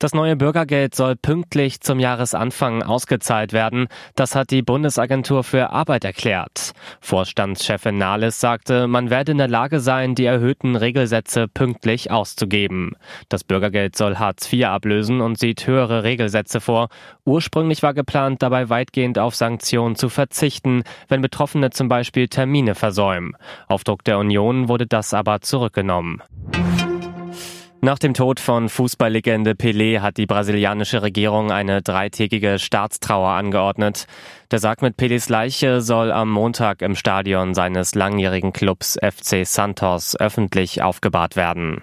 Das neue Bürgergeld soll pünktlich zum Jahresanfang ausgezahlt werden. Das hat die Bundesagentur für Arbeit erklärt. Vorstandschefin Nahles sagte, man werde in der Lage sein, die erhöhten Regelsätze pünktlich auszugeben. Das Bürgergeld soll Hartz IV ablösen und sieht höhere Regelsätze vor. Ursprünglich war geplant, dabei weitgehend auf Sanktionen zu verzichten, wenn Betroffene zum Beispiel Termine versäumen. Auf Druck der Union wurde das aber zurückgenommen. Nach dem Tod von Fußballlegende Pelé hat die brasilianische Regierung eine dreitägige Staatstrauer angeordnet. Der Sarg mit Pelés Leiche soll am Montag im Stadion seines langjährigen Clubs FC Santos öffentlich aufgebahrt werden.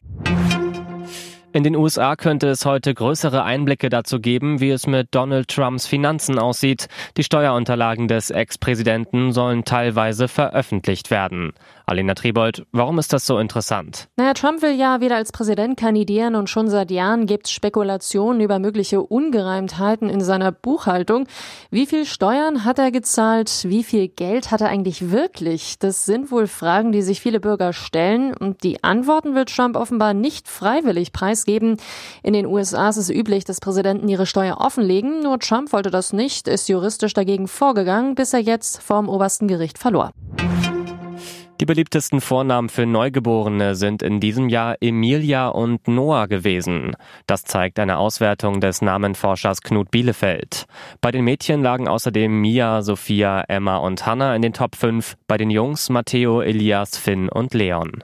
In den USA könnte es heute größere Einblicke dazu geben, wie es mit Donald Trumps Finanzen aussieht. Die Steuerunterlagen des Ex-Präsidenten sollen teilweise veröffentlicht werden. Alena Tribold, warum ist das so interessant? Naja, Trump will ja wieder als Präsident kandidieren und schon seit Jahren gibt es Spekulationen über mögliche Ungereimtheiten in seiner Buchhaltung. Wie viel Steuern hat er gezahlt? Wie viel Geld hat er eigentlich wirklich? Das sind wohl Fragen, die sich viele Bürger stellen und die Antworten will Trump offenbar nicht freiwillig preisgeben. In den USA ist es üblich, dass Präsidenten ihre Steuer offenlegen. Nur Trump wollte das nicht, ist juristisch dagegen vorgegangen, bis er jetzt vorm obersten Gericht verlor. Die beliebtesten Vornamen für Neugeborene sind in diesem Jahr Emilia und Noah gewesen. Das zeigt eine Auswertung des Namenforschers Knut Bielefeld. Bei den Mädchen lagen außerdem Mia, Sophia, Emma und Hannah in den Top 5, bei den Jungs Matteo, Elias, Finn und Leon.